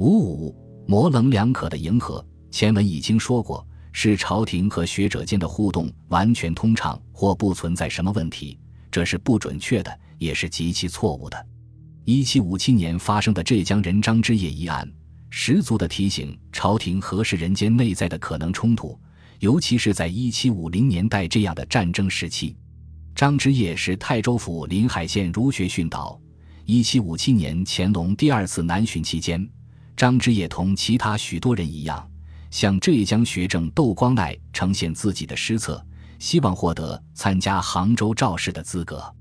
五五模棱两可的迎合，前文已经说过，是朝廷和学者间的互动完全通畅或不存在什么问题，这是不准确的，也是极其错误的。一七五七年发生的浙江人张之业一案，十足的提醒朝廷核实人间内在的可能冲突，尤其是在一七五零年代这样的战争时期。张之业是泰州府临海县儒学训导。一七五七年乾隆第二次南巡期间。张之业同其他许多人一样，向浙江学政窦光鼐呈现自己的诗策，希望获得参加杭州召试的资格。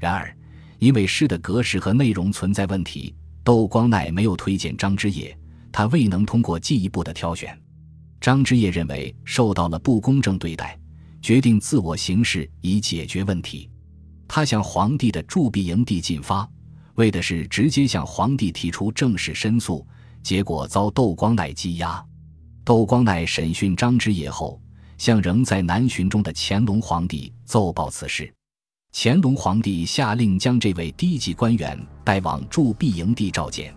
然而，因为诗的格式和内容存在问题，窦光鼐没有推荐张之业，他未能通过进一步的挑选。张之业认为受到了不公正对待，决定自我行事以解决问题。他向皇帝的驻跸营地进发，为的是直接向皇帝提出正式申诉。结果遭窦光鼐羁押。窦光鼐审讯张之业后，向仍在南巡中的乾隆皇帝奏报此事。乾隆皇帝下令将这位低级官员带往驻跸营地召见。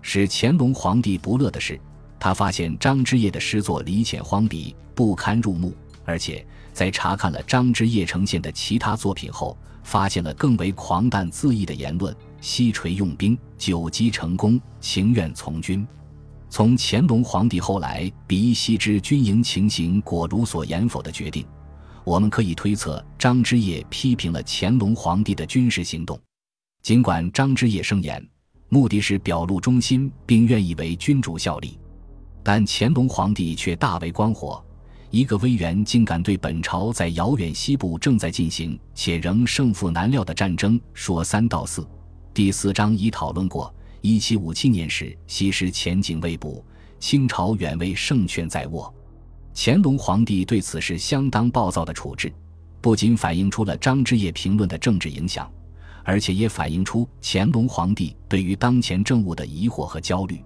使乾隆皇帝不乐的是，他发现张之业的诗作离浅荒笔，不堪入目，而且在查看了张之业呈现的其他作品后，发现了更为狂诞恣意的言论。西陲用兵，久击成功，情愿从军。从乾隆皇帝后来比西之军营情形果如所言否的决定，我们可以推测张之业批评了乾隆皇帝的军事行动。尽管张之业声言目的是表露忠心，并愿意为君主效力，但乾隆皇帝却大为光火。一个威员竟敢对本朝在遥远西部正在进行且仍胜负难料的战争说三道四。第四章已讨论过。一七五七年时，西施前景未卜，清朝远未胜券在握。乾隆皇帝对此事相当暴躁的处置，不仅反映出了张之业评论的政治影响，而且也反映出乾隆皇帝对于当前政务的疑惑和焦虑。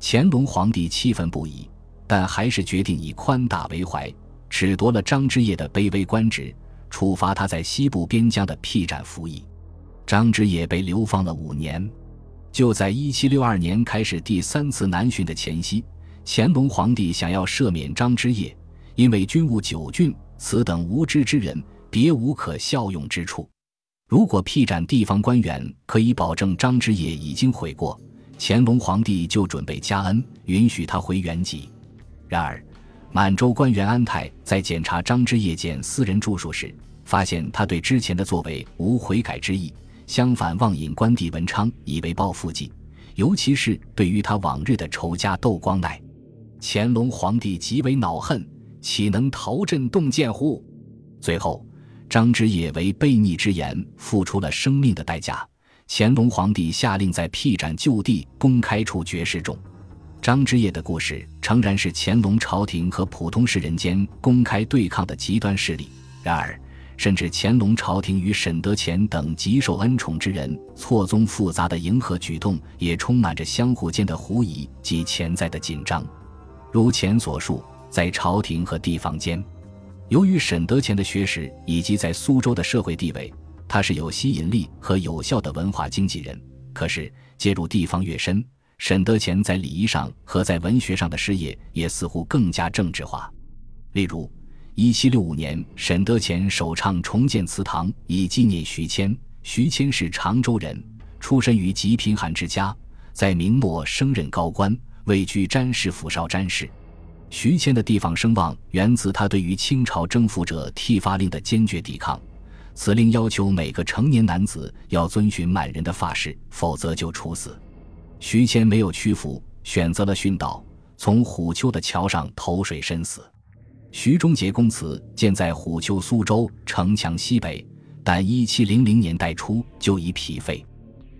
乾隆皇帝气愤不已，但还是决定以宽大为怀，褫夺了张之业的卑微官职，处罚他在西部边疆的僻展服役。张之野被流放了五年，就在一七六二年开始第三次南巡的前夕，乾隆皇帝想要赦免张之业，因为军务久峻，此等无知之人，别无可效用之处。如果辟斩地方官员可以保证张之业已经悔过，乾隆皇帝就准备加恩，允许他回原籍。然而，满洲官员安泰在检查张之业见私人住所时，发现他对之前的作为无悔改之意。相反，妄引官帝文昌以为报复计，尤其是对于他往日的仇家窦光鼐，乾隆皇帝极为恼恨，岂能逃阵动剑乎？最后，张之业为悖逆之言付出了生命的代价。乾隆皇帝下令在辟斩就地公开处决示众。张之业的故事诚然是乾隆朝廷和普通士人间公开对抗的极端势力，然而。甚至乾隆朝廷与沈德潜等极受恩宠之人错综复杂的迎合举动，也充满着相互间的狐疑及潜在的紧张。如前所述，在朝廷和地方间，由于沈德潜的学识以及在苏州的社会地位，他是有吸引力和有效的文化经纪人。可是介入地方越深，沈德潜在礼仪上和在文学上的事业也似乎更加政治化。例如。一七六五年，沈德潜首倡重建祠堂，以纪念徐谦。徐谦是常州人，出身于极贫寒之家，在明末升任高官，位居詹事府少詹事。徐谦的地方声望源自他对于清朝征服者剃发令的坚决抵抗。此令要求每个成年男子要遵循满人的发式，否则就处死。徐谦没有屈服，选择了殉道，从虎丘的桥上投水身死。徐中杰公祠建在虎丘苏州城墙西北，但一七零零年代初就已疲废。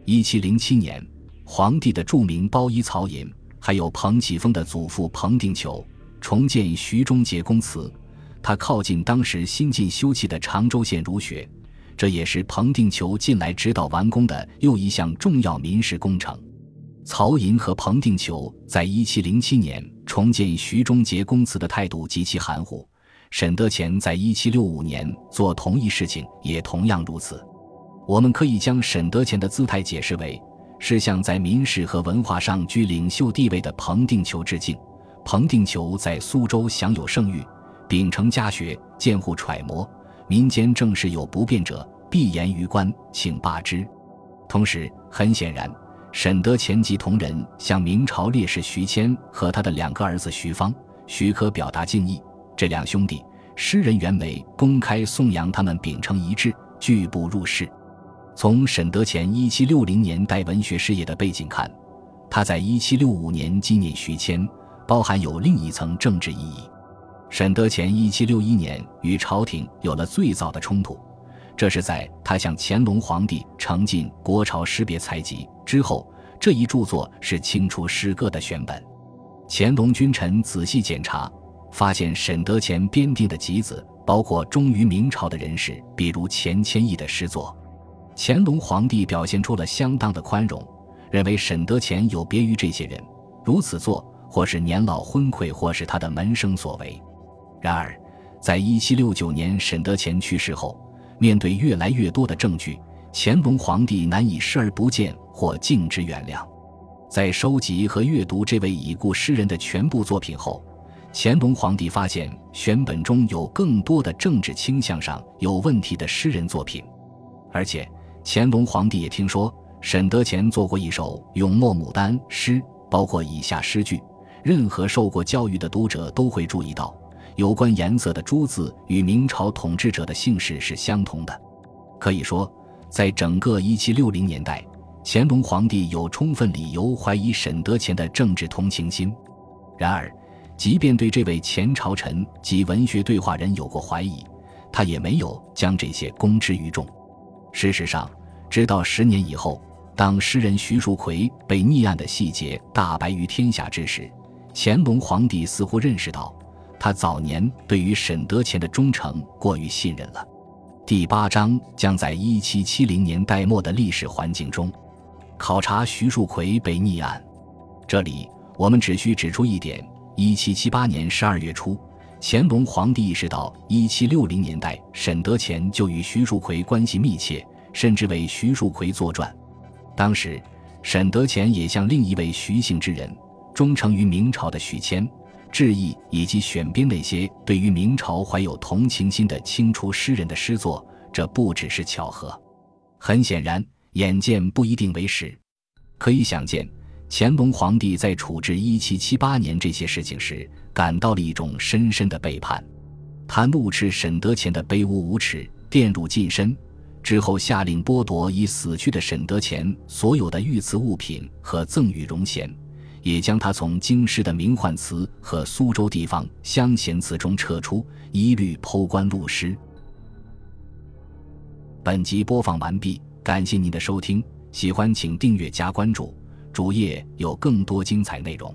一七零七年，皇帝的著名包衣曹寅，还有彭启丰的祖父彭定求重建徐中杰公祠，他靠近当时新近修葺的常州县儒学，这也是彭定求近来指导完工的又一项重要民事工程。曹寅和彭定求在一七零七年重建徐中节公祠的态度极其含糊。沈德潜在一七六五年做同一事情，也同样如此。我们可以将沈德潜的姿态解释为：是向在民事和文化上居领袖地位的彭定求致敬。彭定求在苏州享有盛誉，秉承家学，见户揣摩民间正事有不便者，必言于官，请罢之。同时，很显然，沈德潜及同人向明朝烈士徐谦和他的两个儿子徐芳、徐科表达敬意。这两兄弟，诗人袁枚公开颂扬他们秉承一致，拒不入仕。从沈德潜一七六零年代文学事业的背景看，他在一七六五年纪念徐谦，包含有另一层政治意义。沈德潜一七六一年与朝廷有了最早的冲突，这是在他向乾隆皇帝呈进《国朝诗别才集》之后。这一著作是清初诗歌的选本。乾隆君臣仔细检查，发现沈德潜编定的集子包括忠于明朝的人士，比如钱谦益的诗作。乾隆皇帝表现出了相当的宽容，认为沈德潜有别于这些人，如此做或是年老昏聩，或是他的门生所为。然而，在一七六九年沈德潜去世后，面对越来越多的证据，乾隆皇帝难以视而不见或敬之原谅。在收集和阅读这位已故诗人的全部作品后，乾隆皇帝发现选本中有更多的政治倾向上有问题的诗人作品，而且。乾隆皇帝也听说沈德潜做过一首《永默牡丹》诗，包括以下诗句。任何受过教育的读者都会注意到，有关颜色的“朱”字与明朝统治者的姓氏是相同的。可以说，在整个1760年代，乾隆皇帝有充分理由怀疑沈德潜的政治同情心。然而，即便对这位前朝臣及文学对话人有过怀疑，他也没有将这些公之于众。事实上，直到十年以后，当诗人徐树奎被逆案的细节大白于天下之时，乾隆皇帝似乎认识到，他早年对于沈德潜的忠诚过于信任了。第八章将在一七七零年代末的历史环境中，考察徐树奎被逆案。这里我们只需指出一点：一七七八年十二月初，乾隆皇帝意识到，一七六零年代沈德潜就与徐树奎关系密切。甚至为徐树奎作传。当时，沈德潜也向另一位徐姓之人，忠诚于明朝的许谦致意，以及选编那些对于明朝怀有同情心的清初诗人的诗作。这不只是巧合，很显然，眼见不一定为实。可以想见，乾隆皇帝在处置一七七八年这些事情时，感到了一种深深的背叛。他怒斥沈德潜的卑污无耻，玷辱近身。之后下令剥夺已死去的沈德潜所有的御赐物品和赠与荣衔，也将他从京师的名宦祠和苏州地方乡贤祠中撤出，一律剖官录失。本集播放完毕，感谢您的收听，喜欢请订阅加关注，主页有更多精彩内容。